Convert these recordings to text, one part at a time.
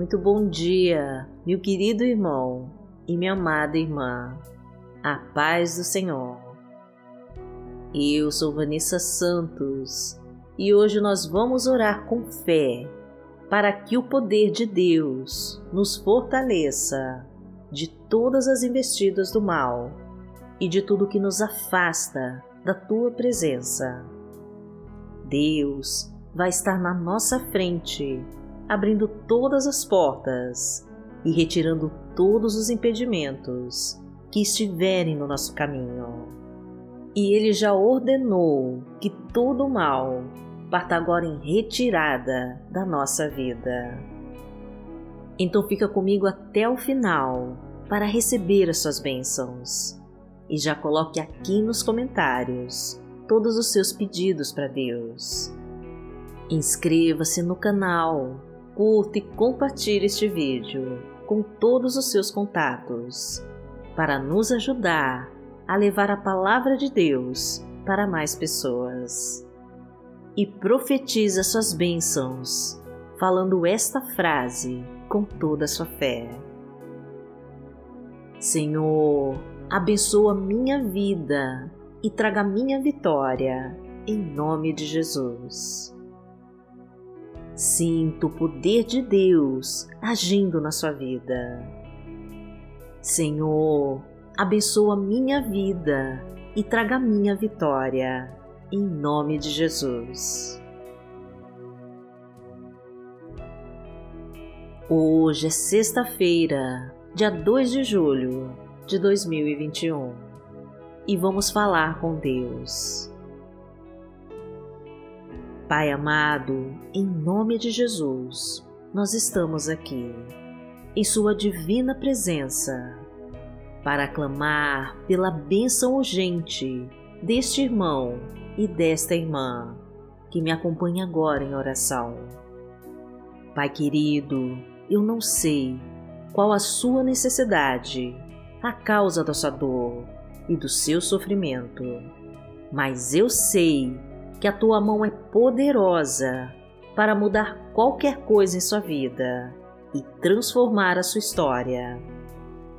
Muito bom dia, meu querido irmão e minha amada irmã. A paz do Senhor. Eu sou Vanessa Santos e hoje nós vamos orar com fé para que o poder de Deus nos fortaleça de todas as investidas do mal e de tudo que nos afasta da tua presença. Deus vai estar na nossa frente, abrindo todas as portas e retirando todos os impedimentos que estiverem no nosso caminho. E Ele já ordenou que todo mal parta agora em retirada da nossa vida. Então fica comigo até o final para receber as suas bênçãos. E já coloque aqui nos comentários todos os seus pedidos para Deus. Inscreva-se no canal, curta e compartilhe este vídeo com todos os seus contatos para nos ajudar a levar a palavra de Deus para mais pessoas. E profetiza suas bênçãos, falando esta frase com toda a sua fé. Senhor, abençoa minha vida e traga minha vitória, em nome de Jesus. Sinto o poder de Deus agindo na sua vida. Senhor, abençoa minha vida e traga minha vitória, em nome de Jesus. Hoje é sexta-feira, dia 2 de julho de 2021 e vamos falar com Deus. Pai amado, em nome de Jesus, nós estamos aqui, em Sua divina presença, para clamar pela bênção urgente deste irmão e desta irmã que me acompanha agora em oração. Pai querido, eu não sei qual a sua necessidade, a causa da sua dor e do seu sofrimento, mas eu sei que a tua mão é poderosa para mudar qualquer coisa em sua vida e transformar a sua história.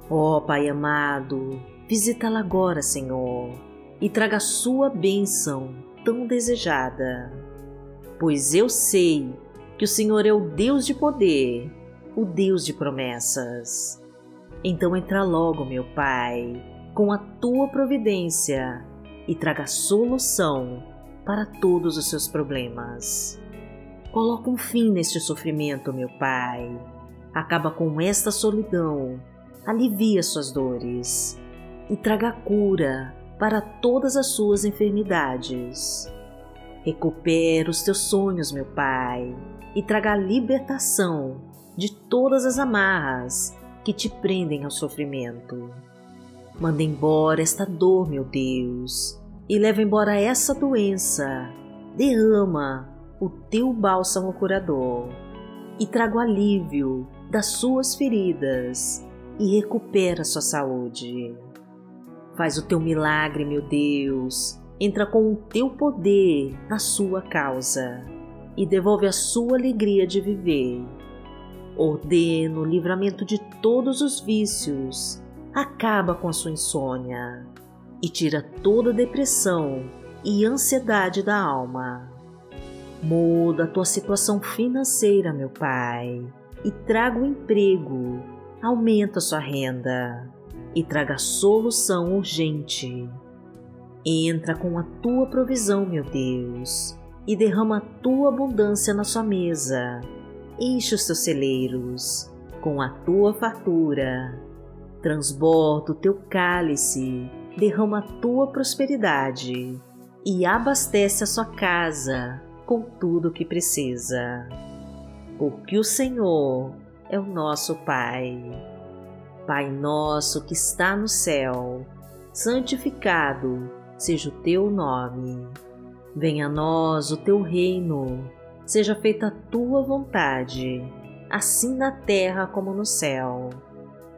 Ó oh, Pai amado, visita-la agora, Senhor, e traga a sua bênção tão desejada, pois eu sei que o Senhor é o Deus de poder o Deus de promessas. Então entra logo, meu Pai, com a tua providência e traga solução para todos os seus problemas. Coloca um fim neste sofrimento, meu Pai. Acaba com esta solidão, alivia suas dores e traga cura para todas as suas enfermidades. Recupera os teus sonhos, meu Pai, e traga libertação de todas as amarras que te prendem ao sofrimento. Manda embora esta dor, meu Deus, e leva embora essa doença. Derrama o teu bálsamo curador e traga o alívio das suas feridas e recupera sua saúde. Faz o teu milagre, meu Deus, entra com o teu poder na sua causa e devolve a sua alegria de viver Ordeno o livramento de todos os vícios, acaba com a sua insônia e tira toda depressão e ansiedade da alma. Muda a tua situação financeira, meu Pai, e traga o um emprego, aumenta a sua renda e traga solução urgente. Entra com a tua provisão, meu Deus, e derrama a tua abundância na sua mesa enche os teus celeiros com a tua fartura, transborda o teu cálice, derrama a tua prosperidade e abastece a sua casa com tudo o que precisa. Porque o Senhor é o nosso Pai. Pai nosso que está no céu, santificado seja o teu nome. Venha a nós o teu reino seja feita a tua vontade, assim na terra como no céu.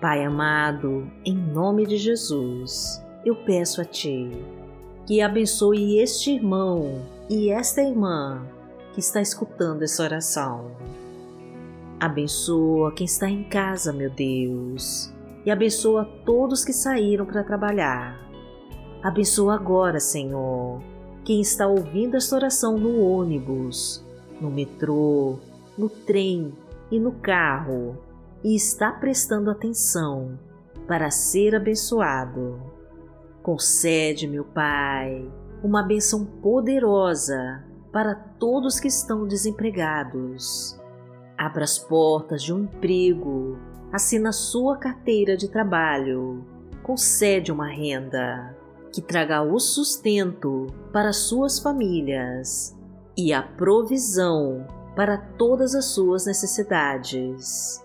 Pai amado, em nome de Jesus, eu peço a Ti que abençoe este irmão e esta irmã que está escutando essa oração. Abençoa quem está em casa, meu Deus, e abençoa todos que saíram para trabalhar. Abençoa agora, Senhor, quem está ouvindo esta oração no ônibus, no metrô, no trem e no carro e está prestando atenção para ser abençoado. Concede, meu Pai, uma benção poderosa para todos que estão desempregados. Abra as portas de um emprego, assina sua carteira de trabalho, concede uma renda que traga o sustento para suas famílias e a provisão para todas as suas necessidades.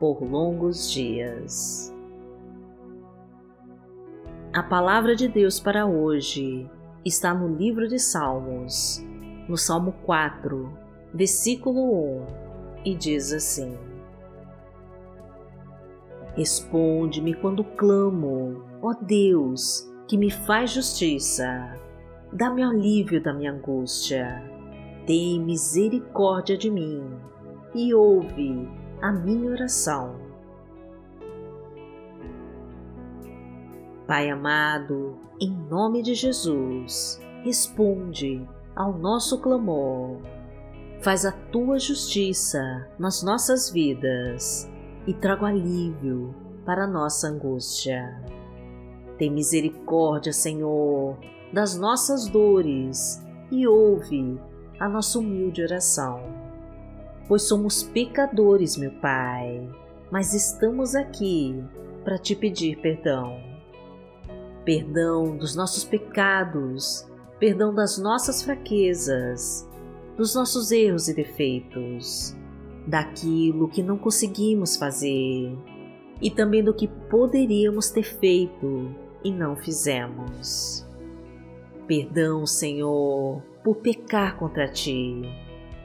por longos dias. A palavra de Deus para hoje está no livro de Salmos, no Salmo 4, versículo 1, e diz assim: Responde-me quando clamo, ó Deus, que me faz justiça. Dá-me alívio da minha angústia. Tem misericórdia de mim e ouve a minha oração Pai amado, em nome de Jesus, responde ao nosso clamor. Faz a tua justiça nas nossas vidas e traga alívio para nossa angústia. Tem misericórdia, Senhor, das nossas dores e ouve a nossa humilde oração. Pois somos pecadores, meu Pai, mas estamos aqui para te pedir perdão perdão dos nossos pecados, perdão das nossas fraquezas, dos nossos erros e defeitos, daquilo que não conseguimos fazer e também do que poderíamos ter feito e não fizemos. Perdão, Senhor, por pecar contra Ti,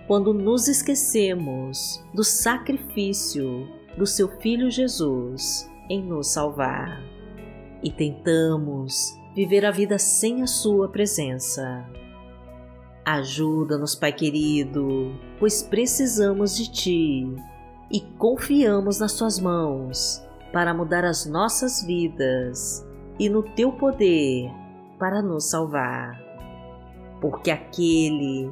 quando nos esquecemos do sacrifício do Seu Filho Jesus em nos salvar e tentamos viver a vida sem a Sua presença. Ajuda-nos, Pai querido, pois precisamos de Ti e confiamos nas Tuas mãos para mudar as nossas vidas e no Teu poder para nos salvar. Porque aquele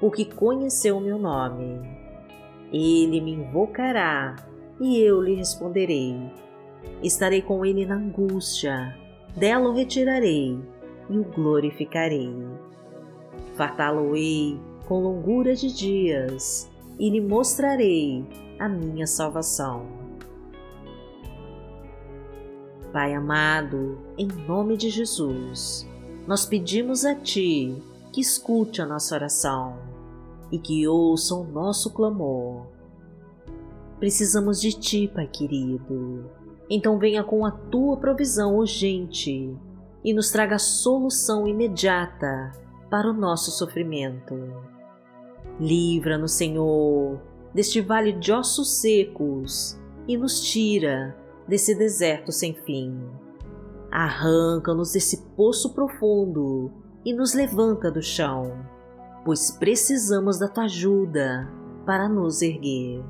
porque conheceu meu nome. Ele me invocará e eu lhe responderei. Estarei com ele na angústia, dela o retirarei e o glorificarei. Fartá-lo-ei com longura de dias e lhe mostrarei a minha salvação. Pai amado, em nome de Jesus, nós pedimos a Ti que escute a nossa oração e que ouça o nosso clamor. Precisamos de Ti, Pai querido. Então venha com a Tua provisão urgente e nos traga solução imediata para o nosso sofrimento. Livra-nos, Senhor, deste vale de ossos secos e nos tira desse deserto sem fim. Arranca-nos desse poço profundo e nos levanta do chão, pois precisamos da tua ajuda para nos erguer.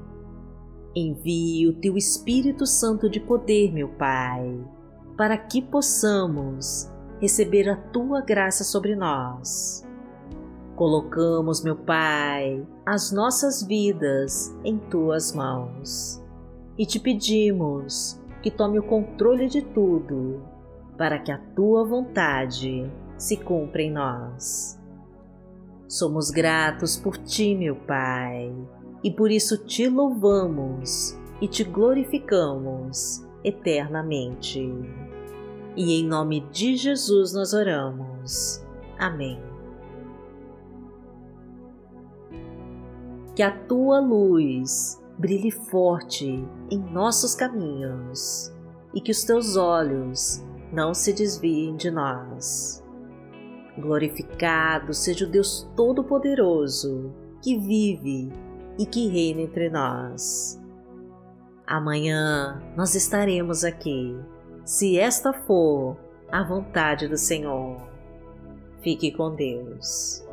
Envie o teu Espírito Santo de poder, meu Pai, para que possamos receber a tua graça sobre nós. Colocamos, meu Pai, as nossas vidas em tuas mãos e te pedimos que tome o controle de tudo para que a tua vontade se cumpra em nós. Somos gratos por ti, meu Pai, e por isso te louvamos e te glorificamos eternamente. E em nome de Jesus nós oramos. Amém. Que a tua luz brilhe forte em nossos caminhos e que os teus olhos não se desviem de nós. Glorificado seja o Deus Todo-Poderoso que vive e que reina entre nós. Amanhã nós estaremos aqui se esta for a vontade do Senhor. Fique com Deus.